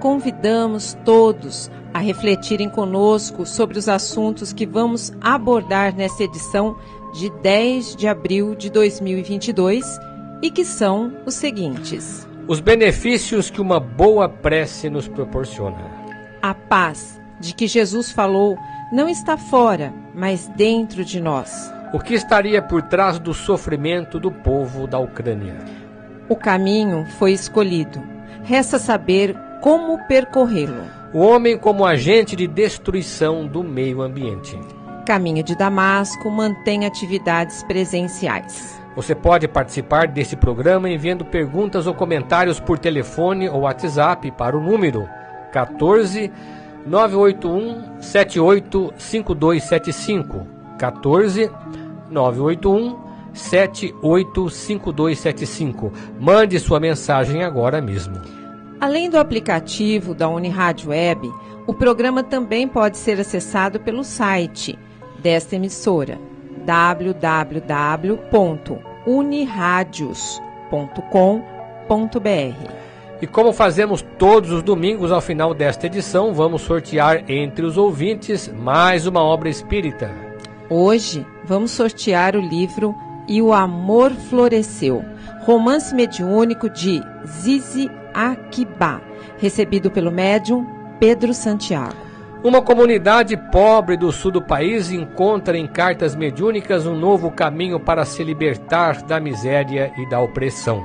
convidamos todos a refletirem conosco sobre os assuntos que vamos abordar nesta edição de 10 de abril de 2022 e que são os seguintes: Os benefícios que uma boa prece nos proporciona. A paz de que Jesus falou não está fora, mas dentro de nós. O que estaria por trás do sofrimento do povo da Ucrânia? O caminho foi escolhido. Resta saber como percorrê-lo. O homem como agente de destruição do meio ambiente. Caminho de Damasco mantém atividades presenciais. Você pode participar desse programa enviando perguntas ou comentários por telefone ou WhatsApp para o número 14 981 78 5275 14 981 785275. Mande sua mensagem agora mesmo. Além do aplicativo da Unirádio Web, o programa também pode ser acessado pelo site desta emissora www.uniradios.com.br. E como fazemos todos os domingos ao final desta edição, vamos sortear entre os ouvintes mais uma obra espírita. Hoje vamos sortear o livro E o Amor Floresceu, romance mediúnico de Zizi Akiba, recebido pelo médium Pedro Santiago. Uma comunidade pobre do sul do país encontra em cartas mediúnicas um novo caminho para se libertar da miséria e da opressão.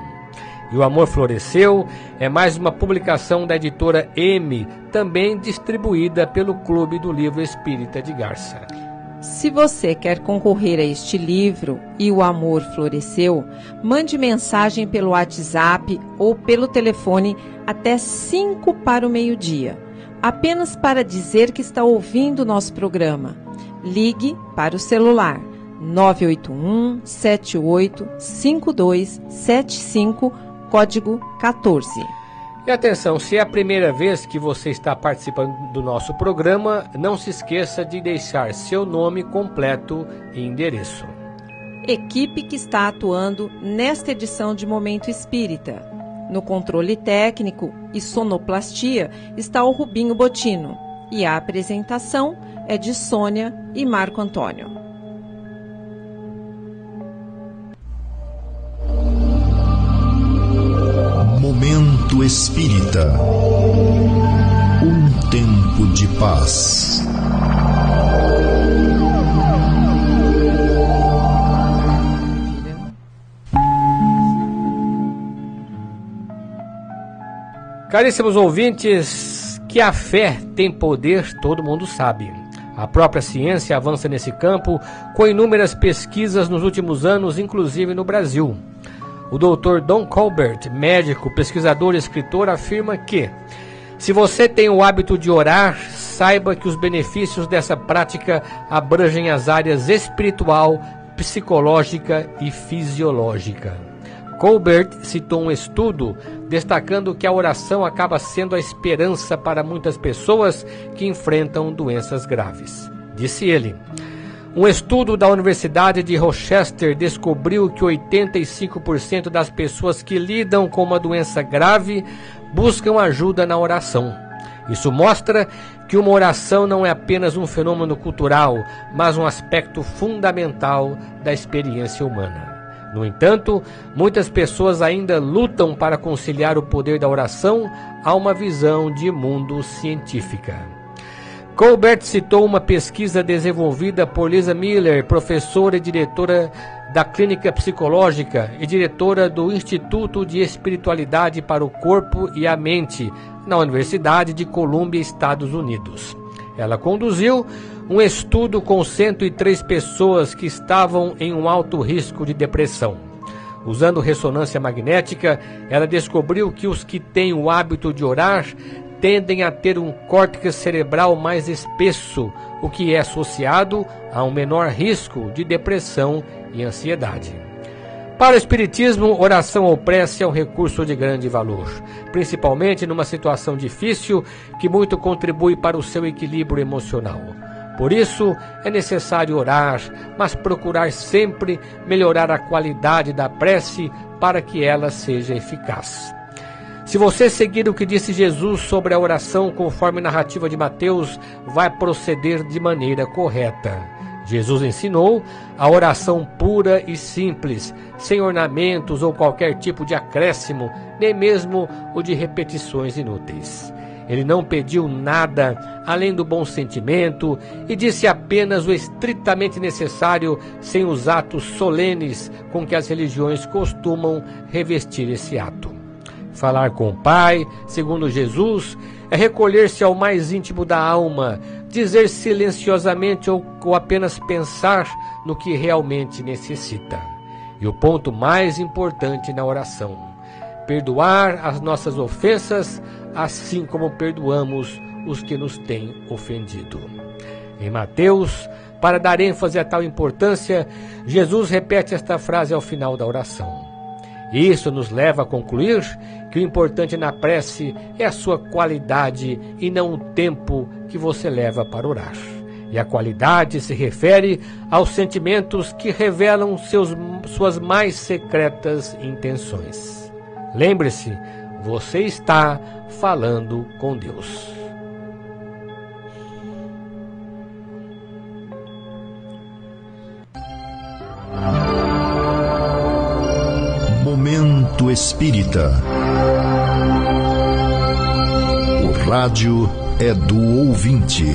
E o Amor Floresceu é mais uma publicação da editora M, também distribuída pelo Clube do Livro Espírita de Garça. Se você quer concorrer a este livro e o amor floresceu, mande mensagem pelo WhatsApp ou pelo telefone até 5 para o meio-dia, apenas para dizer que está ouvindo nosso programa. Ligue para o celular 981 78 5275, código 14. E atenção, se é a primeira vez que você está participando do nosso programa, não se esqueça de deixar seu nome completo e endereço. Equipe que está atuando nesta edição de Momento Espírita. No controle técnico e sonoplastia está o Rubinho Botino. E a apresentação é de Sônia e Marco Antônio. Momento Espírita. Um tempo de paz. Caríssimos ouvintes, que a fé tem poder, todo mundo sabe. A própria ciência avança nesse campo com inúmeras pesquisas nos últimos anos, inclusive no Brasil. O Dr. Don Colbert, médico, pesquisador e escritor, afirma que se você tem o hábito de orar, saiba que os benefícios dessa prática abrangem as áreas espiritual, psicológica e fisiológica. Colbert citou um estudo destacando que a oração acaba sendo a esperança para muitas pessoas que enfrentam doenças graves. Disse ele: um estudo da Universidade de Rochester descobriu que 85% das pessoas que lidam com uma doença grave buscam ajuda na oração. Isso mostra que uma oração não é apenas um fenômeno cultural, mas um aspecto fundamental da experiência humana. No entanto, muitas pessoas ainda lutam para conciliar o poder da oração a uma visão de mundo científica. Colbert citou uma pesquisa desenvolvida por Lisa Miller, professora e diretora da Clínica Psicológica e diretora do Instituto de Espiritualidade para o Corpo e a Mente, na Universidade de Colômbia, Estados Unidos. Ela conduziu um estudo com 103 pessoas que estavam em um alto risco de depressão. Usando ressonância magnética, ela descobriu que os que têm o hábito de orar tendem a ter um córtex cerebral mais espesso, o que é associado a um menor risco de depressão e ansiedade. Para o Espiritismo, oração ou prece é um recurso de grande valor, principalmente numa situação difícil que muito contribui para o seu equilíbrio emocional. Por isso, é necessário orar, mas procurar sempre melhorar a qualidade da prece para que ela seja eficaz. Se você seguir o que disse Jesus sobre a oração conforme a narrativa de Mateus, vai proceder de maneira correta. Jesus ensinou a oração pura e simples, sem ornamentos ou qualquer tipo de acréscimo, nem mesmo o de repetições inúteis. Ele não pediu nada além do bom sentimento e disse apenas o estritamente necessário, sem os atos solenes com que as religiões costumam revestir esse ato. Falar com o Pai, segundo Jesus, é recolher-se ao mais íntimo da alma, dizer silenciosamente ou, ou, apenas pensar no que realmente necessita. E o ponto mais importante na oração: perdoar as nossas ofensas, assim como perdoamos os que nos têm ofendido. Em Mateus, para dar ênfase a tal importância, Jesus repete esta frase ao final da oração. Isso nos leva a concluir que o importante na prece é a sua qualidade e não o tempo que você leva para orar. E a qualidade se refere aos sentimentos que revelam seus, suas mais secretas intenções. Lembre-se, você está falando com Deus. Espírita. O rádio é do ouvinte.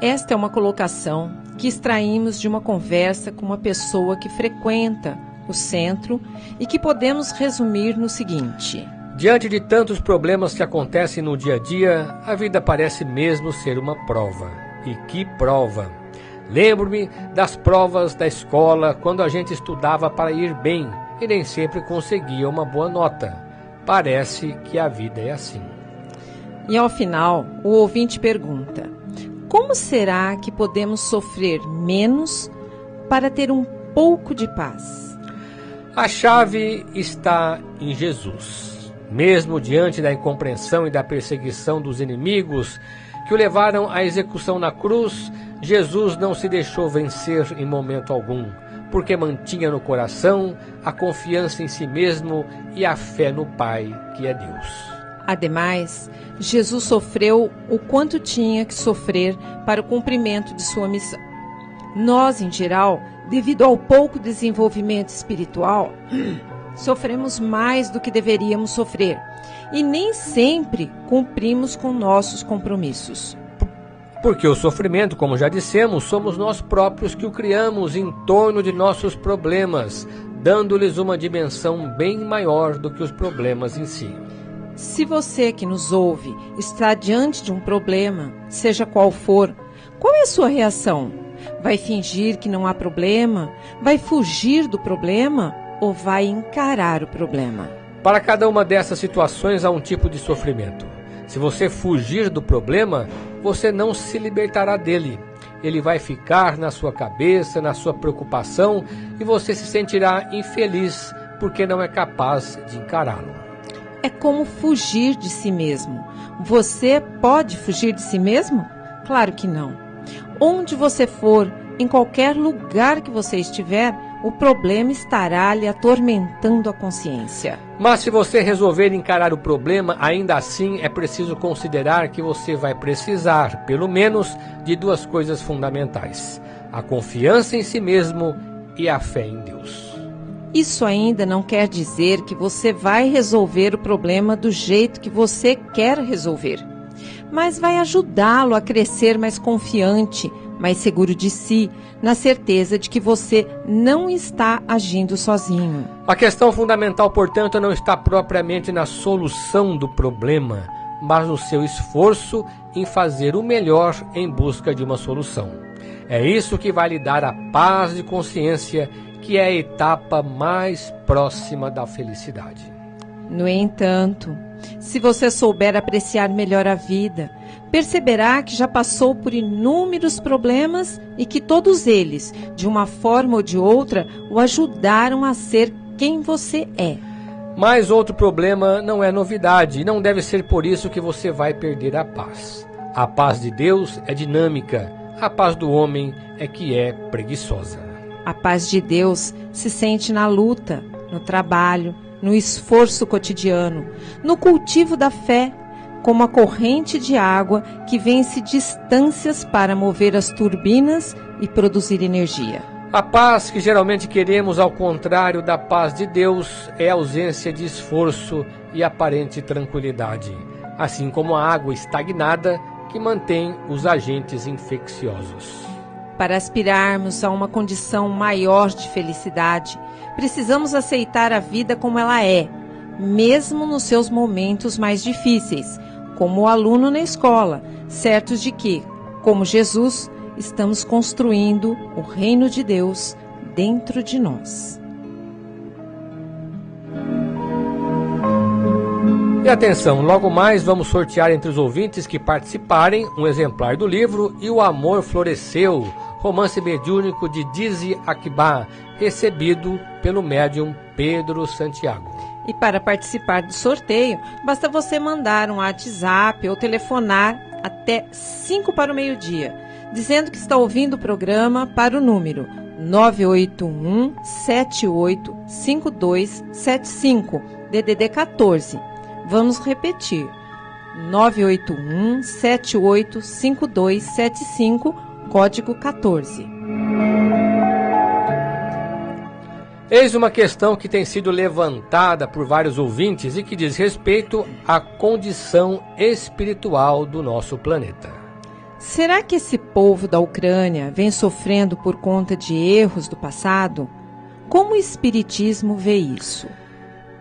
Esta é uma colocação que extraímos de uma conversa com uma pessoa que frequenta o centro e que podemos resumir no seguinte: Diante de tantos problemas que acontecem no dia a dia, a vida parece mesmo ser uma prova. E que prova! Lembro-me das provas da escola quando a gente estudava para ir bem e nem sempre conseguia uma boa nota. Parece que a vida é assim. E ao final, o ouvinte pergunta: Como será que podemos sofrer menos para ter um pouco de paz? A chave está em Jesus. Mesmo diante da incompreensão e da perseguição dos inimigos que o levaram à execução na cruz, Jesus não se deixou vencer em momento algum, porque mantinha no coração a confiança em si mesmo e a fé no Pai, que é Deus. Ademais, Jesus sofreu o quanto tinha que sofrer para o cumprimento de sua missão. Nós, em geral, devido ao pouco desenvolvimento espiritual, sofremos mais do que deveríamos sofrer e nem sempre cumprimos com nossos compromissos. Porque o sofrimento, como já dissemos, somos nós próprios que o criamos em torno de nossos problemas, dando-lhes uma dimensão bem maior do que os problemas em si. Se você que nos ouve está diante de um problema, seja qual for, qual é a sua reação? Vai fingir que não há problema? Vai fugir do problema? Ou vai encarar o problema? Para cada uma dessas situações há um tipo de sofrimento. Se você fugir do problema, você não se libertará dele. Ele vai ficar na sua cabeça, na sua preocupação e você se sentirá infeliz porque não é capaz de encará-lo. É como fugir de si mesmo. Você pode fugir de si mesmo? Claro que não. Onde você for, em qualquer lugar que você estiver, o problema estará lhe atormentando a consciência. Mas se você resolver encarar o problema, ainda assim é preciso considerar que você vai precisar, pelo menos, de duas coisas fundamentais: a confiança em si mesmo e a fé em Deus. Isso ainda não quer dizer que você vai resolver o problema do jeito que você quer resolver, mas vai ajudá-lo a crescer mais confiante mais seguro de si, na certeza de que você não está agindo sozinho. A questão fundamental, portanto, não está propriamente na solução do problema, mas no seu esforço em fazer o melhor em busca de uma solução. É isso que vai lhe dar a paz de consciência, que é a etapa mais próxima da felicidade. No entanto, se você souber apreciar melhor a vida, perceberá que já passou por inúmeros problemas e que todos eles, de uma forma ou de outra, o ajudaram a ser quem você é. Mas outro problema não é novidade e não deve ser por isso que você vai perder a paz. A paz de Deus é dinâmica, a paz do homem é que é preguiçosa. A paz de Deus se sente na luta, no trabalho, no esforço cotidiano, no cultivo da fé, como a corrente de água que vence distâncias para mover as turbinas e produzir energia. A paz que geralmente queremos, ao contrário da paz de Deus, é ausência de esforço e aparente tranquilidade, assim como a água estagnada que mantém os agentes infecciosos. Para aspirarmos a uma condição maior de felicidade, precisamos aceitar a vida como ela é, mesmo nos seus momentos mais difíceis, como o aluno na escola, certos de que, como Jesus, estamos construindo o reino de Deus dentro de nós. E atenção, logo mais vamos sortear entre os ouvintes que participarem um exemplar do livro E o Amor Floresceu, romance mediúnico de Dizi Akbar, recebido pelo médium Pedro Santiago. E para participar do sorteio, basta você mandar um WhatsApp ou telefonar até 5 para o meio-dia, dizendo que está ouvindo o programa para o número 981 785275 DDD 14. Vamos repetir. 981 785275 código 14. Eis uma questão que tem sido levantada por vários ouvintes e que diz respeito à condição espiritual do nosso planeta. Será que esse povo da Ucrânia vem sofrendo por conta de erros do passado? Como o Espiritismo vê isso?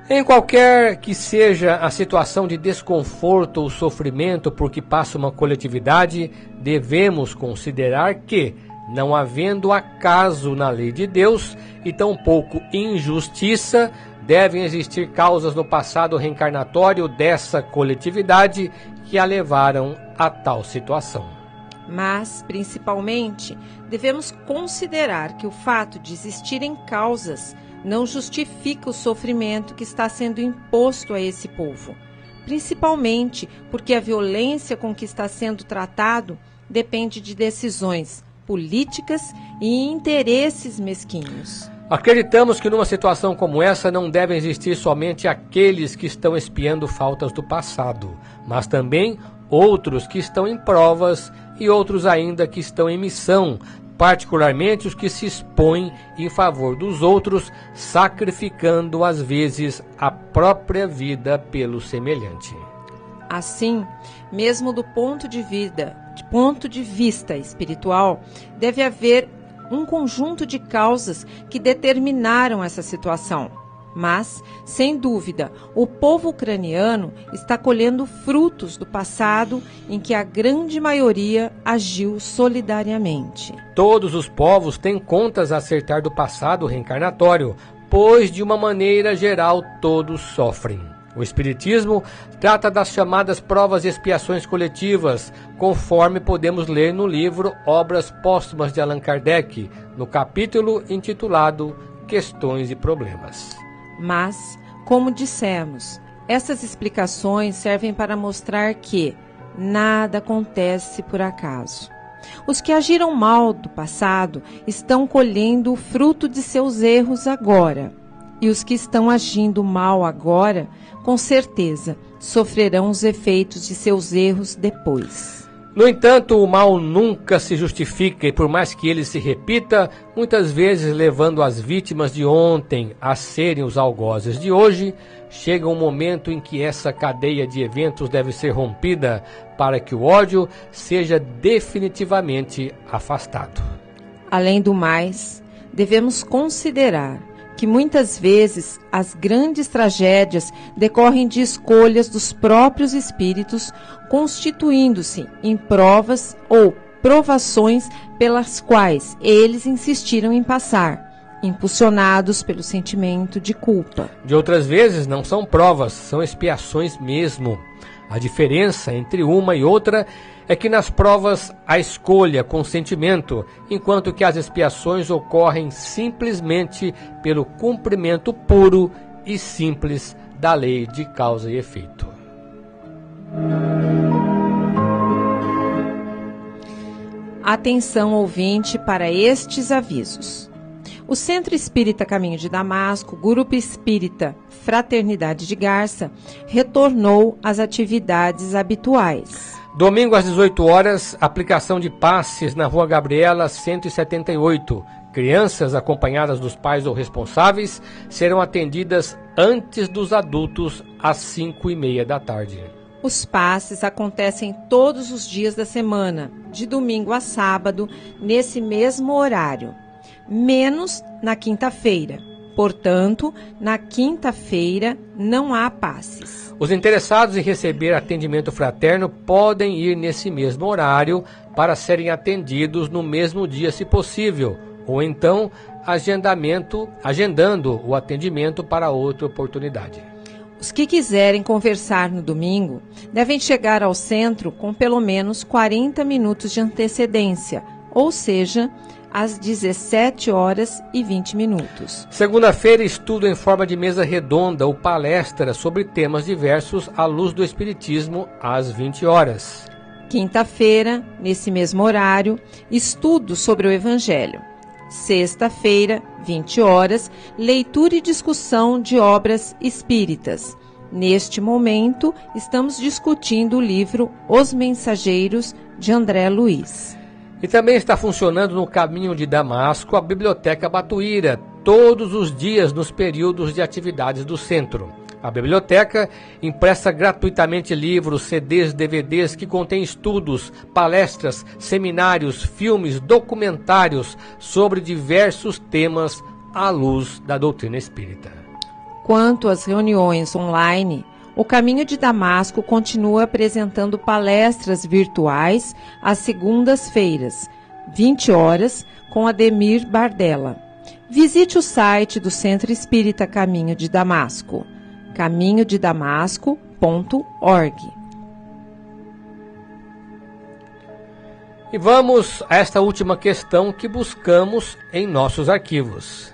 Em qualquer que seja a situação de desconforto ou sofrimento por que passa uma coletividade, devemos considerar que, não havendo acaso na lei de Deus e tampouco injustiça, devem existir causas no passado reencarnatório dessa coletividade que a levaram a tal situação. Mas, principalmente, devemos considerar que o fato de existirem causas não justifica o sofrimento que está sendo imposto a esse povo, principalmente porque a violência com que está sendo tratado depende de decisões políticas e interesses mesquinhos. Acreditamos que numa situação como essa não devem existir somente aqueles que estão espiando faltas do passado, mas também outros que estão em provas e outros ainda que estão em missão, particularmente os que se expõem em favor dos outros, sacrificando às vezes a própria vida pelo semelhante. Assim, mesmo do ponto de vida, de ponto de vista espiritual, deve haver um conjunto de causas que determinaram essa situação mas, sem dúvida, o povo ucraniano está colhendo frutos do passado em que a grande maioria agiu solidariamente. Todos os povos têm contas a acertar do passado reencarnatório, pois, de uma maneira geral, todos sofrem. O Espiritismo trata das chamadas provas e expiações coletivas, conforme podemos ler no livro Obras Póstumas de Allan Kardec, no capítulo intitulado Questões e Problemas. Mas, como dissemos, essas explicações servem para mostrar que nada acontece por acaso. Os que agiram mal do passado estão colhendo o fruto de seus erros agora. E os que estão agindo mal agora, com certeza, sofrerão os efeitos de seus erros depois. No entanto, o mal nunca se justifica e, por mais que ele se repita, muitas vezes levando as vítimas de ontem a serem os algozes de hoje, chega um momento em que essa cadeia de eventos deve ser rompida para que o ódio seja definitivamente afastado. Além do mais, devemos considerar que muitas vezes as grandes tragédias decorrem de escolhas dos próprios espíritos, constituindo-se em provas ou provações pelas quais eles insistiram em passar, impulsionados pelo sentimento de culpa. De outras vezes, não são provas, são expiações mesmo. A diferença entre uma e outra é que nas provas há escolha, consentimento, enquanto que as expiações ocorrem simplesmente pelo cumprimento puro e simples da lei de causa e efeito. Atenção ouvinte para estes avisos. O Centro Espírita Caminho de Damasco, Grupo Espírita Fraternidade de Garça, retornou às atividades habituais. Domingo às 18 horas, aplicação de passes na Rua Gabriela 178. Crianças acompanhadas dos pais ou responsáveis serão atendidas antes dos adultos às 5 e meia da tarde. Os passes acontecem todos os dias da semana, de domingo a sábado, nesse mesmo horário, menos na quinta-feira. Portanto, na quinta-feira não há passes. Os interessados em receber atendimento fraterno podem ir nesse mesmo horário para serem atendidos no mesmo dia, se possível, ou então agendamento, agendando o atendimento para outra oportunidade. Os que quiserem conversar no domingo devem chegar ao centro com pelo menos 40 minutos de antecedência, ou seja, às 17 horas e 20 minutos. Segunda-feira, estudo em forma de mesa redonda ou palestra sobre temas diversos à luz do Espiritismo, às 20 horas. Quinta-feira, nesse mesmo horário, estudo sobre o Evangelho. Sexta-feira, 20 horas, leitura e discussão de obras espíritas. Neste momento, estamos discutindo o livro Os Mensageiros, de André Luiz. E também está funcionando no caminho de Damasco a Biblioteca Batuíra, todos os dias nos períodos de atividades do centro. A biblioteca empresta gratuitamente livros, CDs, DVDs que contêm estudos, palestras, seminários, filmes, documentários sobre diversos temas à luz da doutrina espírita. Quanto às reuniões online, o Caminho de Damasco continua apresentando palestras virtuais às segundas-feiras, 20 horas, com Ademir Bardella. Visite o site do Centro Espírita Caminho de Damasco, caminhodedamasco.org. E vamos a esta última questão que buscamos em nossos arquivos.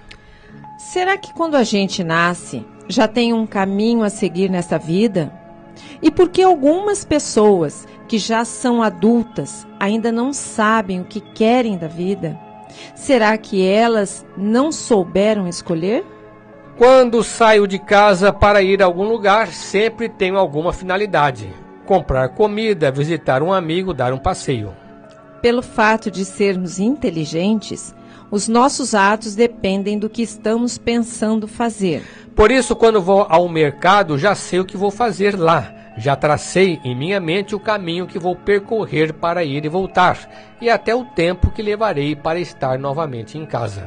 Será que quando a gente nasce, já tem um caminho a seguir nessa vida? E por que algumas pessoas que já são adultas ainda não sabem o que querem da vida? Será que elas não souberam escolher? Quando saio de casa para ir a algum lugar, sempre tenho alguma finalidade: comprar comida, visitar um amigo, dar um passeio. Pelo fato de sermos inteligentes, os nossos atos dependem do que estamos pensando fazer. Por isso, quando vou ao mercado, já sei o que vou fazer lá. Já tracei em minha mente o caminho que vou percorrer para ir e voltar, e até o tempo que levarei para estar novamente em casa.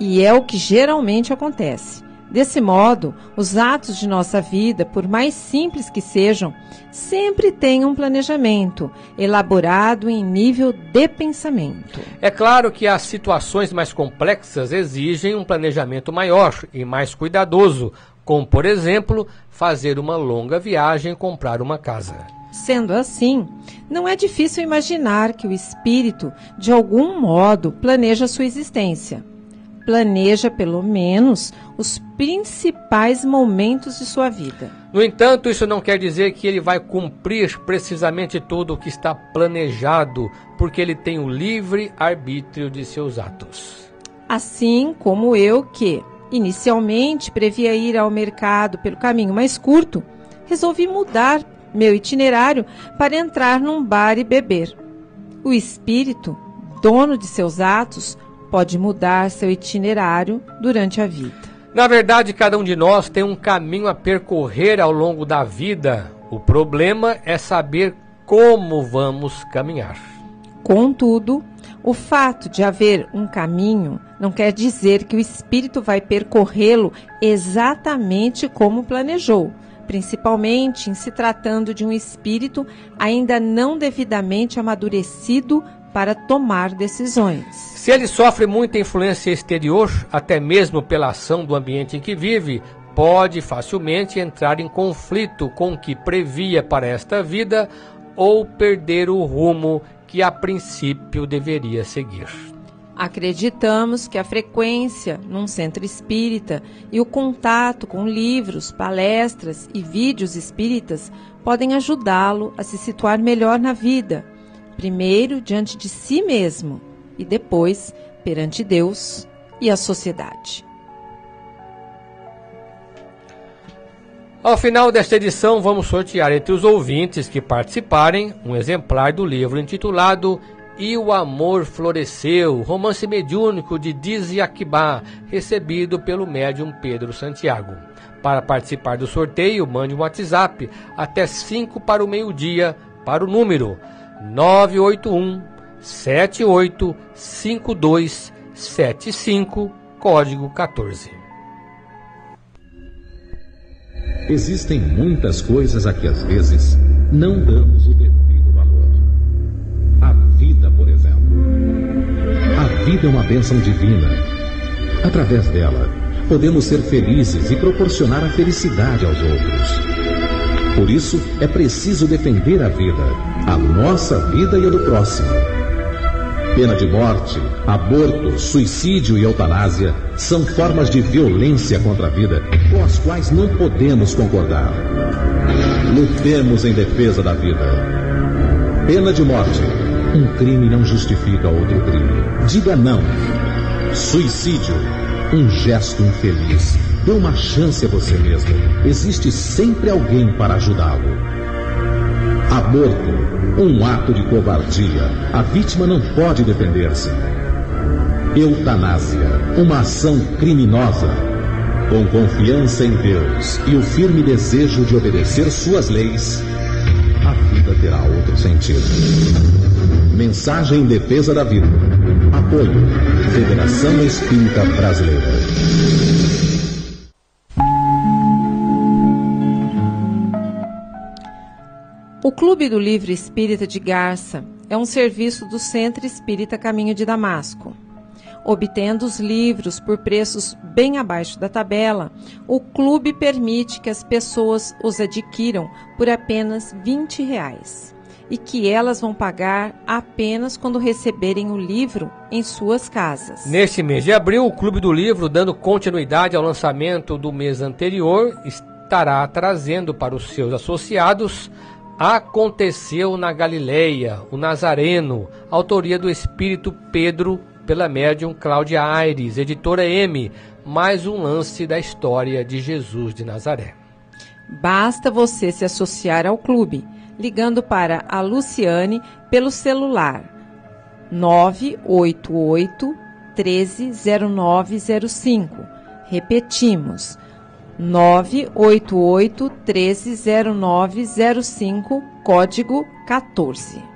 E é o que geralmente acontece. Desse modo, os atos de nossa vida, por mais simples que sejam, sempre têm um planejamento elaborado em nível de pensamento. É claro que as situações mais complexas exigem um planejamento maior e mais cuidadoso, como, por exemplo, fazer uma longa viagem e comprar uma casa. Sendo assim, não é difícil imaginar que o espírito, de algum modo, planeja sua existência planeja pelo menos os principais momentos de sua vida. No entanto, isso não quer dizer que ele vai cumprir precisamente tudo o que está planejado, porque ele tem o livre arbítrio de seus atos. Assim como eu, que inicialmente previa ir ao mercado pelo caminho mais curto, resolvi mudar meu itinerário para entrar num bar e beber. O espírito, dono de seus atos, pode mudar seu itinerário durante a vida. Na verdade, cada um de nós tem um caminho a percorrer ao longo da vida. O problema é saber como vamos caminhar. Contudo, o fato de haver um caminho não quer dizer que o espírito vai percorrê-lo exatamente como planejou, principalmente em se tratando de um espírito ainda não devidamente amadurecido para tomar decisões. Se ele sofre muita influência exterior, até mesmo pela ação do ambiente em que vive, pode facilmente entrar em conflito com o que previa para esta vida ou perder o rumo que a princípio deveria seguir. Acreditamos que a frequência num centro espírita e o contato com livros, palestras e vídeos espíritas podem ajudá-lo a se situar melhor na vida primeiro diante de si mesmo e depois perante Deus e a sociedade. Ao final desta edição, vamos sortear entre os ouvintes que participarem um exemplar do livro intitulado E o Amor Floresceu, romance mediúnico de Dizi Akibá, recebido pelo médium Pedro Santiago. Para participar do sorteio, mande um WhatsApp até 5 para o meio-dia para o número 981 785275, código 14. Existem muitas coisas a que às vezes não damos o devido valor. A vida, por exemplo. A vida é uma bênção divina. Através dela, podemos ser felizes e proporcionar a felicidade aos outros. Por isso, é preciso defender a vida, a nossa vida e a do próximo Pena de morte, aborto, suicídio e eutanásia são formas de violência contra a vida com as quais não podemos concordar. Lutemos em defesa da vida. Pena de morte. Um crime não justifica outro crime. Diga não. Suicídio. Um gesto infeliz. Dê uma chance a você mesmo. Existe sempre alguém para ajudá-lo. Aborto, um ato de covardia. A vítima não pode defender-se. Eutanásia, uma ação criminosa. Com confiança em Deus e o firme desejo de obedecer suas leis, a vida terá outro sentido. Mensagem em defesa da vida. Apoio. Federação Espírita Brasileira. O Clube do Livro Espírita de Garça é um serviço do Centro Espírita Caminho de Damasco. Obtendo os livros por preços bem abaixo da tabela, o clube permite que as pessoas os adquiram por apenas 20 reais, e que elas vão pagar apenas quando receberem o livro em suas casas. Neste mês de abril, o Clube do Livro, dando continuidade ao lançamento do mês anterior, estará trazendo para os seus associados Aconteceu na Galileia, o Nazareno, autoria do Espírito Pedro, pela médium Cláudia Aires, editora M, mais um lance da história de Jesus de Nazaré. Basta você se associar ao clube, ligando para a Luciane pelo celular 988 130905. Repetimos, 988 130905, código 14.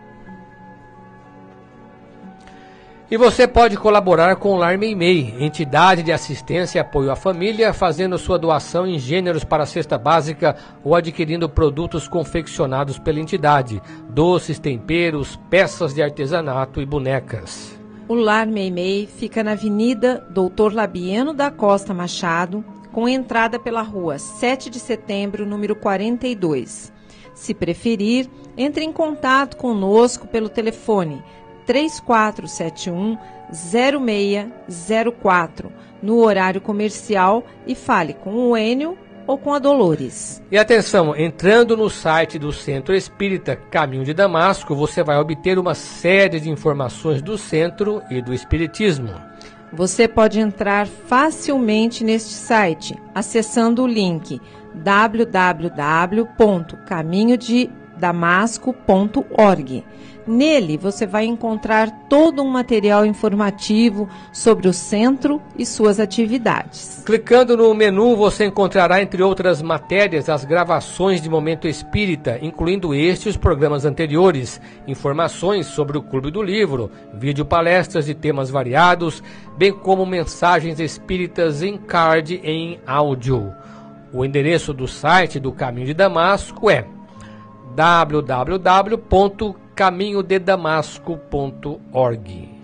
E você pode colaborar com o Lar Meimei, entidade de assistência e apoio à família, fazendo sua doação em gêneros para a cesta básica ou adquirindo produtos confeccionados pela entidade, doces, temperos, peças de artesanato e bonecas. O Lar Meimei fica na Avenida Doutor Labieno da Costa Machado, com entrada pela rua 7 de setembro, número 42. Se preferir, entre em contato conosco pelo telefone 3471 0604 no horário comercial e fale com o Enio ou com a Dolores. E atenção, entrando no site do Centro Espírita Caminho de Damasco, você vai obter uma série de informações do centro e do espiritismo. Você pode entrar facilmente neste site acessando o link www.caminhodedamasco.org. Nele você vai encontrar todo um material informativo sobre o centro e suas atividades. Clicando no menu, você encontrará, entre outras matérias, as gravações de Momento Espírita, incluindo este e os programas anteriores, informações sobre o Clube do Livro, vídeo palestras de temas variados, bem como mensagens espíritas em card em áudio. O endereço do site do Caminho de Damasco é www caminhodedamasco.org.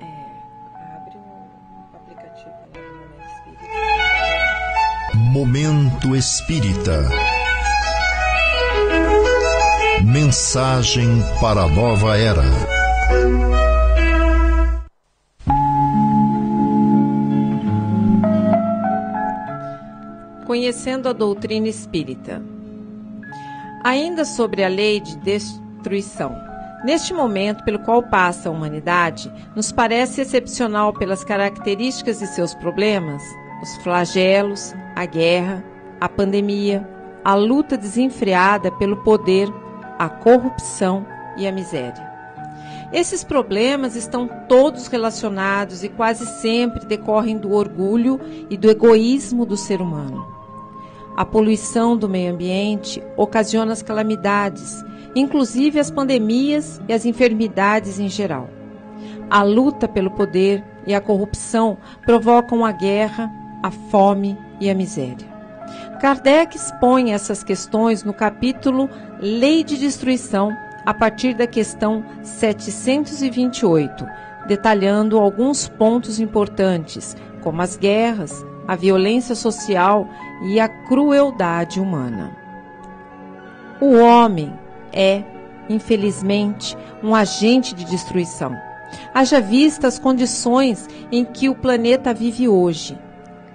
É, Momento Espírita. Mensagem para a nova era. Conhecendo a doutrina espírita. Ainda sobre a lei de destruição. Neste momento pelo qual passa a humanidade, nos parece excepcional pelas características de seus problemas, os flagelos, a guerra, a pandemia, a luta desenfreada pelo poder, a corrupção e a miséria. Esses problemas estão todos relacionados e quase sempre decorrem do orgulho e do egoísmo do ser humano. A poluição do meio ambiente ocasiona as calamidades, inclusive as pandemias e as enfermidades em geral. A luta pelo poder e a corrupção provocam a guerra, a fome e a miséria. Kardec expõe essas questões no capítulo Lei de Destruição a partir da questão 728, detalhando alguns pontos importantes, como as guerras, a violência social e a crueldade humana. O homem é, infelizmente, um agente de destruição. Haja vista as condições em que o planeta vive hoje.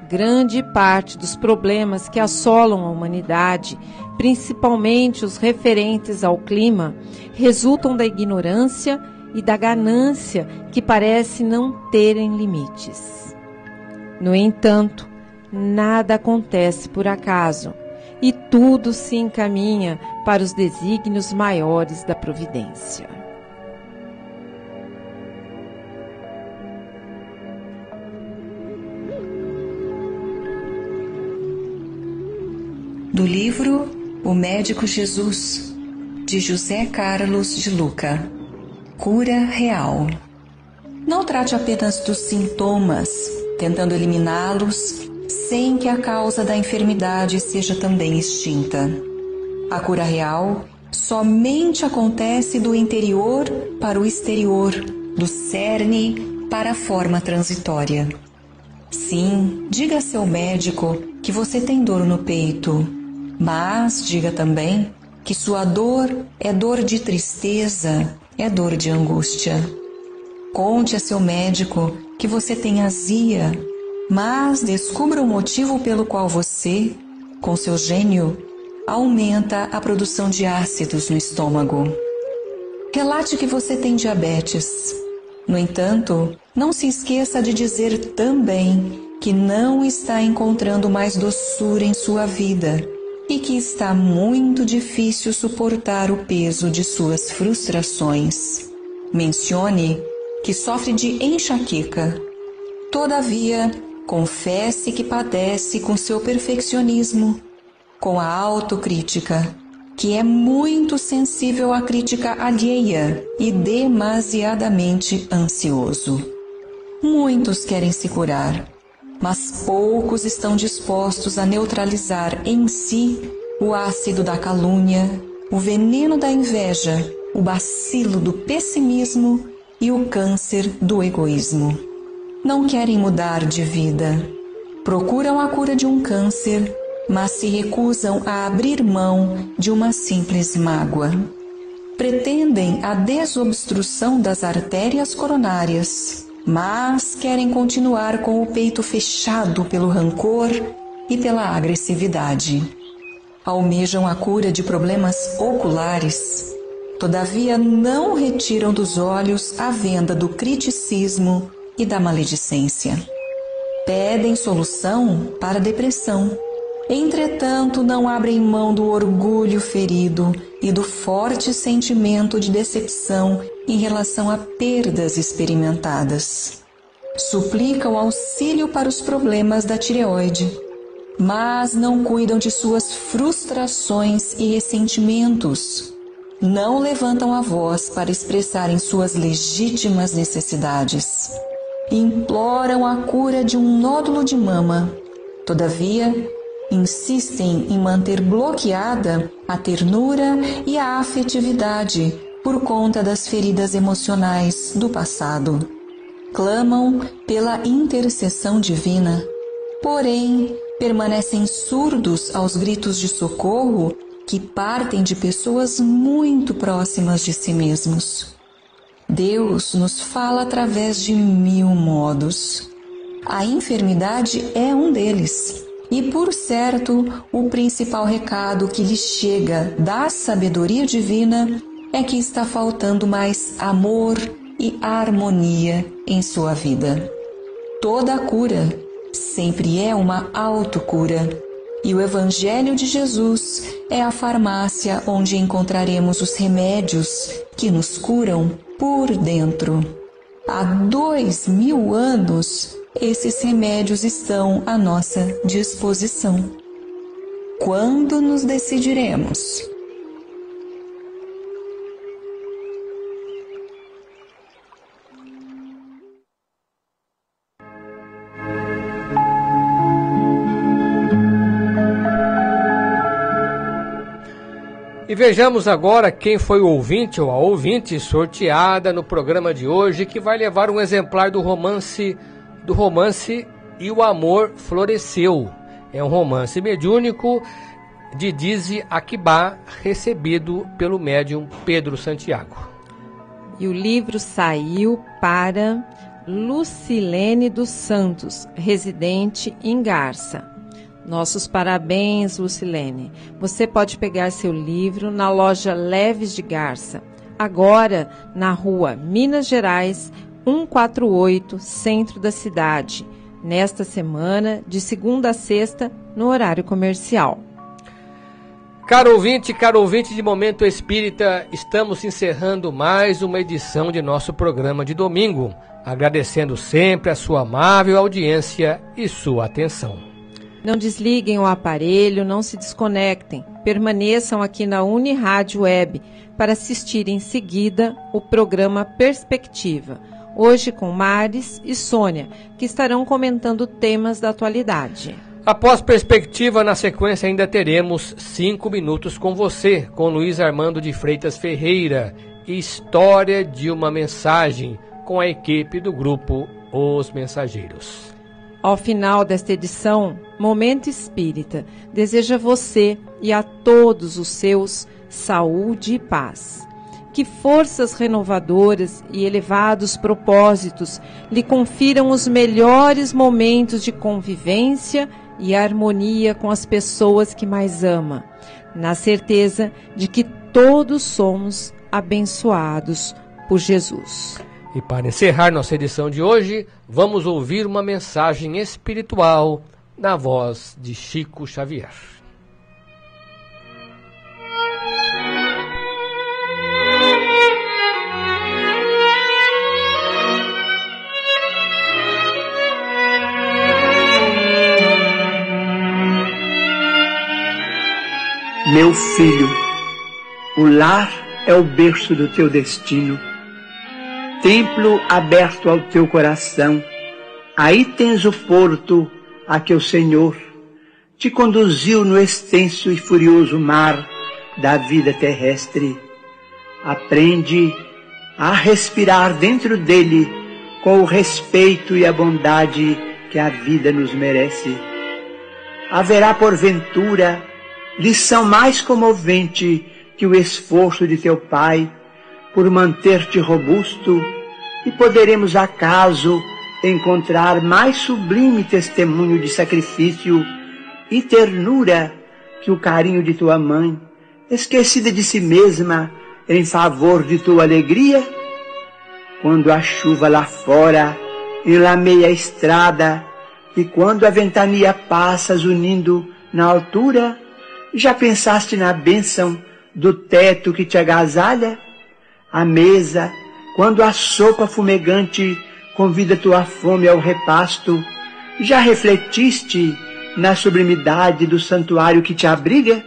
Grande parte dos problemas que assolam a humanidade principalmente os referentes ao clima, resultam da ignorância e da ganância que parece não terem limites. No entanto, nada acontece por acaso e tudo se encaminha para os desígnios maiores da providência. Do livro o Médico Jesus, de José Carlos de Luca. Cura real. Não trate apenas dos sintomas, tentando eliminá-los sem que a causa da enfermidade seja também extinta. A cura real somente acontece do interior para o exterior, do cerne para a forma transitória. Sim, diga a seu médico que você tem dor no peito mas diga também que sua dor é dor de tristeza, é dor de angústia. Conte a seu médico que você tem azia, mas descubra o motivo pelo qual você, com seu gênio, aumenta a produção de ácidos no estômago. Relate que você tem diabetes. No entanto, não se esqueça de dizer também que não está encontrando mais doçura em sua vida e que está muito difícil suportar o peso de suas frustrações. Mencione que sofre de enxaqueca. Todavia, confesse que padece com seu perfeccionismo, com a autocrítica, que é muito sensível à crítica alheia e demasiadamente ansioso. Muitos querem se curar mas poucos estão dispostos a neutralizar em si o ácido da calúnia, o veneno da inveja, o bacilo do pessimismo e o câncer do egoísmo. Não querem mudar de vida. Procuram a cura de um câncer, mas se recusam a abrir mão de uma simples mágoa. Pretendem a desobstrução das artérias coronárias, mas querem continuar com o peito fechado pelo rancor e pela agressividade. Almejam a cura de problemas oculares, todavia não retiram dos olhos a venda do criticismo e da maledicência. Pedem solução para a depressão. Entretanto, não abrem mão do orgulho ferido e do forte sentimento de decepção em relação a perdas experimentadas. Suplicam auxílio para os problemas da tireoide, mas não cuidam de suas frustrações e ressentimentos. Não levantam a voz para expressarem suas legítimas necessidades. Imploram a cura de um nódulo de mama. Todavia, insistem em manter bloqueada a ternura e a afetividade por conta das feridas emocionais do passado. Clamam pela intercessão divina, porém permanecem surdos aos gritos de socorro que partem de pessoas muito próximas de si mesmos. Deus nos fala através de mil modos. A enfermidade é um deles E por certo, o principal recado que lhe chega da sabedoria divina é que está faltando mais amor e harmonia em sua vida. Toda cura sempre é uma autocura, e o Evangelho de Jesus é a farmácia onde encontraremos os remédios que nos curam por dentro. Há dois mil anos, esses remédios estão à nossa disposição. Quando nos decidiremos? Vejamos agora quem foi o ouvinte ou a ouvinte sorteada no programa de hoje que vai levar um exemplar do romance do romance E o Amor Floresceu. É um romance mediúnico de Dize Akibá, recebido pelo médium Pedro Santiago. E o livro saiu para Lucilene dos Santos, residente em Garça. Nossos parabéns, Lucilene. Você pode pegar seu livro na loja Leves de Garça, agora na rua Minas Gerais, 148, centro da cidade, nesta semana, de segunda a sexta, no horário comercial. Caro ouvinte, caro ouvinte de Momento Espírita, estamos encerrando mais uma edição de nosso programa de domingo, agradecendo sempre a sua amável audiência e sua atenção. Não desliguem o aparelho, não se desconectem. Permaneçam aqui na Unirádio Web para assistir em seguida o programa Perspectiva. Hoje com Mares e Sônia, que estarão comentando temas da atualidade. Após Perspectiva, na sequência ainda teremos Cinco Minutos com Você, com Luiz Armando de Freitas Ferreira. História de uma Mensagem, com a equipe do grupo Os Mensageiros. Ao final desta edição, Momento Espírita deseja a você e a todos os seus saúde e paz. Que forças renovadoras e elevados propósitos lhe confiram os melhores momentos de convivência e harmonia com as pessoas que mais ama, na certeza de que todos somos abençoados por Jesus. E para encerrar nossa edição de hoje, vamos ouvir uma mensagem espiritual na voz de Chico Xavier. Meu filho, o lar é o berço do teu destino templo aberto ao teu coração. Aí tens o porto a que o Senhor te conduziu no extenso e furioso mar da vida terrestre. Aprende a respirar dentro dele com o respeito e a bondade que a vida nos merece. Haverá porventura lição mais comovente que o esforço de teu pai por manter-te robusto, e poderemos acaso encontrar mais sublime testemunho de sacrifício e ternura que o carinho de tua mãe, esquecida de si mesma em favor de tua alegria? Quando a chuva lá fora enlameia a estrada e quando a ventania passas unindo na altura, já pensaste na bênção do teto que te agasalha? À mesa, quando a sopa fumegante convida tua fome ao repasto, já refletiste na sublimidade do santuário que te abriga?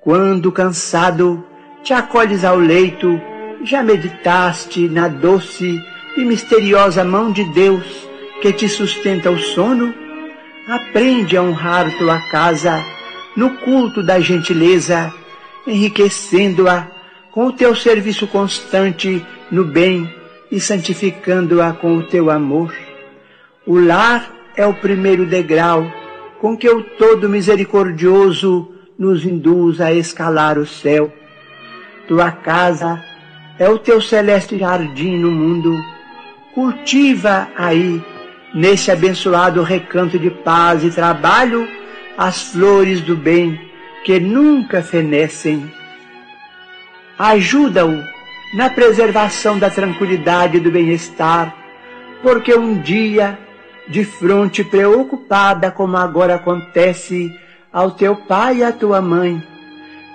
Quando cansado te acolhes ao leito, já meditaste na doce e misteriosa mão de Deus que te sustenta o sono? Aprende a honrar tua casa no culto da gentileza, enriquecendo-a com o teu serviço constante no bem e santificando-a com o teu amor. O lar é o primeiro degrau com que o Todo Misericordioso nos induz a escalar o céu. Tua casa é o teu celeste jardim no mundo. Cultiva aí, nesse abençoado recanto de paz e trabalho, as flores do bem que nunca fenecem. Ajuda-o na preservação da tranquilidade e do bem-estar, porque um dia, de fronte preocupada como agora acontece ao teu pai e à tua mãe,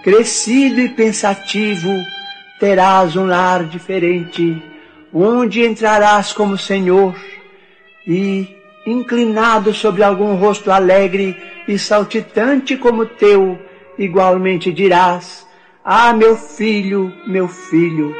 crescido e pensativo, terás um lar diferente, onde entrarás como Senhor e, inclinado sobre algum rosto alegre e saltitante como teu, igualmente dirás: Ah, meu filho, meu filho,